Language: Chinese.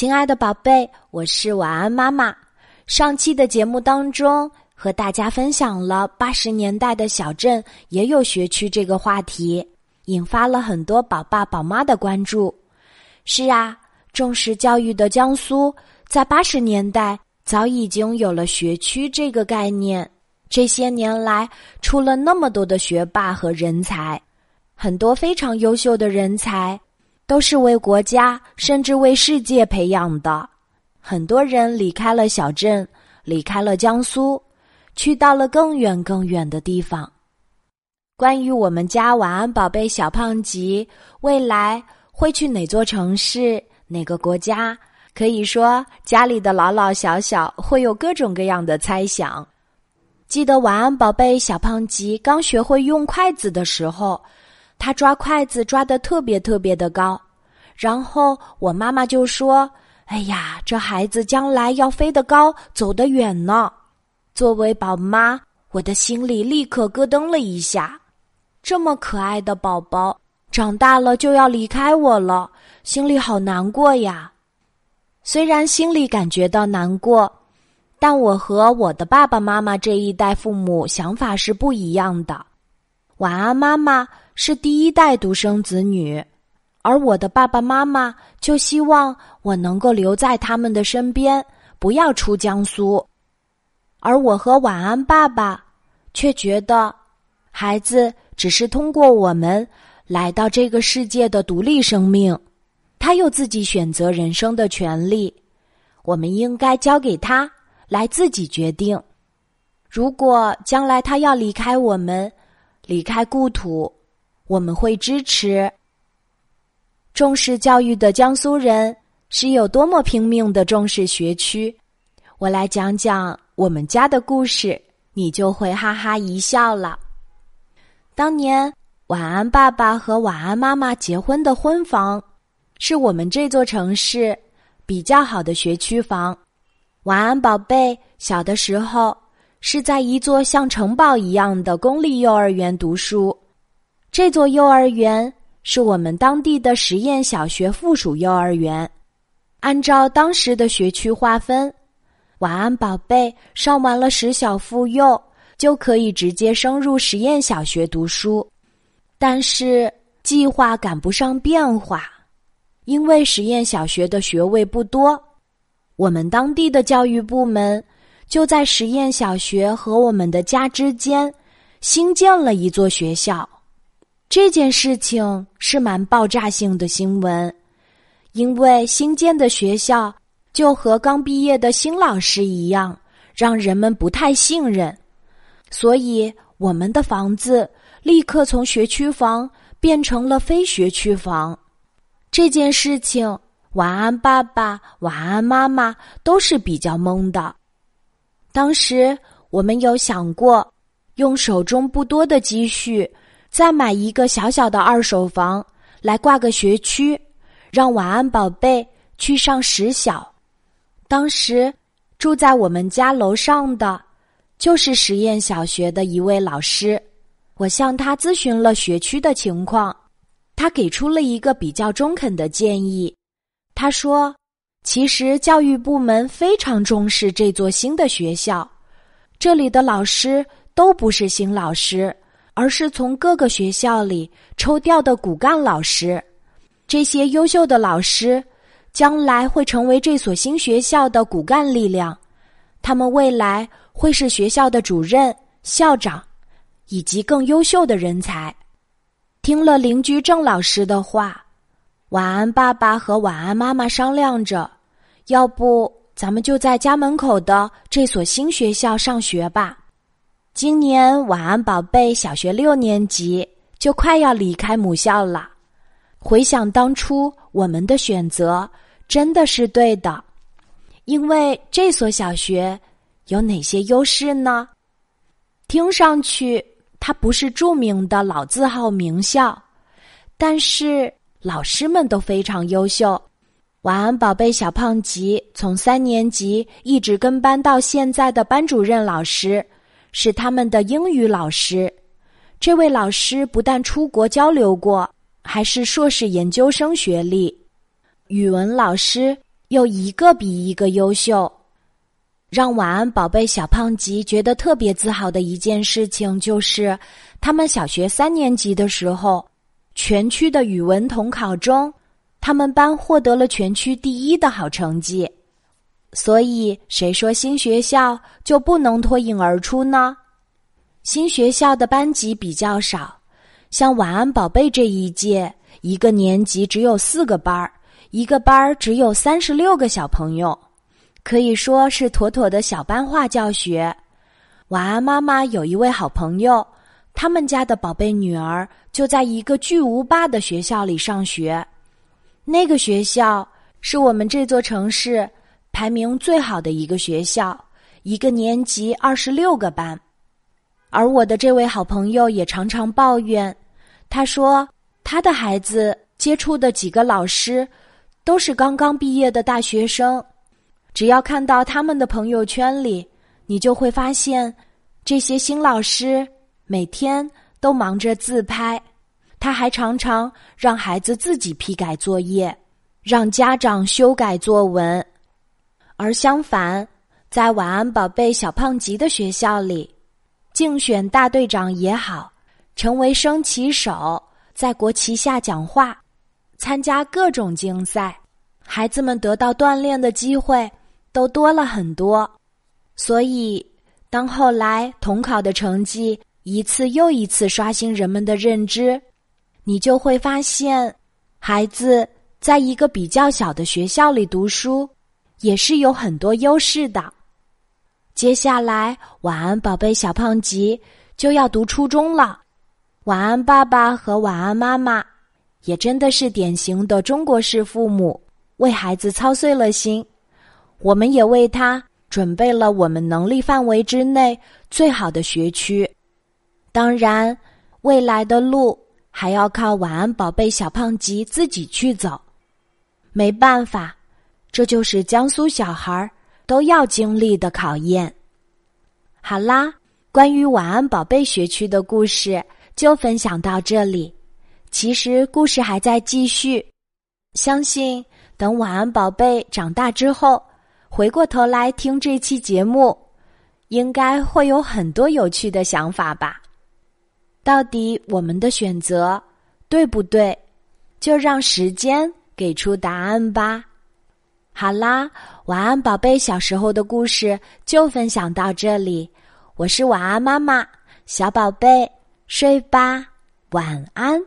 亲爱的宝贝，我是晚安妈妈。上期的节目当中，和大家分享了八十年代的小镇也有学区这个话题，引发了很多宝爸宝妈的关注。是啊，重视教育的江苏，在八十年代早已经有了学区这个概念。这些年来，出了那么多的学霸和人才，很多非常优秀的人才。都是为国家甚至为世界培养的，很多人离开了小镇，离开了江苏，去到了更远更远的地方。关于我们家晚安宝贝小胖吉未来会去哪座城市、哪个国家，可以说家里的老老小小会有各种各样的猜想。记得晚安宝贝小胖吉刚学会用筷子的时候。他抓筷子抓得特别特别的高，然后我妈妈就说：“哎呀，这孩子将来要飞得高，走得远呢。”作为宝妈，我的心里立刻咯噔了一下。这么可爱的宝宝，长大了就要离开我了，心里好难过呀。虽然心里感觉到难过，但我和我的爸爸妈妈这一代父母想法是不一样的。晚安，妈妈。是第一代独生子女，而我的爸爸妈妈就希望我能够留在他们的身边，不要出江苏。而我和晚安爸爸却觉得，孩子只是通过我们来到这个世界的独立生命，他有自己选择人生的权利，我们应该交给他来自己决定。如果将来他要离开我们，离开故土。我们会支持重视教育的江苏人是有多么拼命的重视学区。我来讲讲我们家的故事，你就会哈哈一笑了。当年晚安爸爸和晚安妈妈结婚的婚房，是我们这座城市比较好的学区房。晚安宝贝小的时候是在一座像城堡一样的公立幼儿园读书。这座幼儿园是我们当地的实验小学附属幼儿园。按照当时的学区划分，晚安宝贝上完了十小附幼，就可以直接升入实验小学读书。但是计划赶不上变化，因为实验小学的学位不多，我们当地的教育部门就在实验小学和我们的家之间新建了一座学校。这件事情是蛮爆炸性的新闻，因为新建的学校就和刚毕业的新老师一样，让人们不太信任，所以我们的房子立刻从学区房变成了非学区房。这件事情，晚安爸爸、晚安妈妈都是比较懵的。当时我们有想过，用手中不多的积蓄。再买一个小小的二手房来挂个学区，让晚安宝贝去上实小。当时住在我们家楼上的，就是实验小学的一位老师。我向他咨询了学区的情况，他给出了一个比较中肯的建议。他说：“其实教育部门非常重视这座新的学校，这里的老师都不是新老师。”而是从各个学校里抽调的骨干老师，这些优秀的老师将来会成为这所新学校的骨干力量，他们未来会是学校的主任、校长以及更优秀的人才。听了邻居郑老师的话，晚安爸爸和晚安妈妈商量着，要不咱们就在家门口的这所新学校上学吧。今年晚安宝贝小学六年级就快要离开母校了。回想当初我们的选择真的是对的，因为这所小学有哪些优势呢？听上去它不是著名的老字号名校，但是老师们都非常优秀。晚安宝贝小胖吉从三年级一直跟班到现在的班主任老师。是他们的英语老师，这位老师不但出国交流过，还是硕士研究生学历。语文老师又一个比一个优秀。让晚安宝贝小胖吉觉得特别自豪的一件事情，就是他们小学三年级的时候，全区的语文统考中，他们班获得了全区第一的好成绩。所以，谁说新学校就不能脱颖而出呢？新学校的班级比较少，像晚安宝贝这一届，一个年级只有四个班儿，一个班儿只有三十六个小朋友。可以说是妥妥的小班化教学。晚安妈妈有一位好朋友，他们家的宝贝女儿就在一个巨无霸的学校里上学。那个学校是我们这座城市排名最好的一个学校，一个年级二十六个班。而我的这位好朋友也常常抱怨，他说他的孩子接触的几个老师都是刚刚毕业的大学生。只要看到他们的朋友圈里，你就会发现，这些新老师每天都忙着自拍，他还常常让孩子自己批改作业，让家长修改作文。而相反，在晚安宝贝小胖吉的学校里，竞选大队长也好，成为升旗手，在国旗下讲话，参加各种竞赛，孩子们得到锻炼的机会。都多了很多，所以当后来统考的成绩一次又一次刷新人们的认知，你就会发现，孩子在一个比较小的学校里读书，也是有很多优势的。接下来，晚安宝贝小胖吉就要读初中了，晚安爸爸和晚安妈妈，也真的是典型的中国式父母，为孩子操碎了心。我们也为他准备了我们能力范围之内最好的学区，当然，未来的路还要靠晚安宝贝小胖吉自己去走。没办法，这就是江苏小孩都要经历的考验。好啦，关于晚安宝贝学区的故事就分享到这里。其实故事还在继续，相信等晚安宝贝长大之后。回过头来听这期节目，应该会有很多有趣的想法吧？到底我们的选择对不对？就让时间给出答案吧。好啦，晚安，宝贝，小时候的故事就分享到这里。我是晚安妈妈，小宝贝，睡吧，晚安。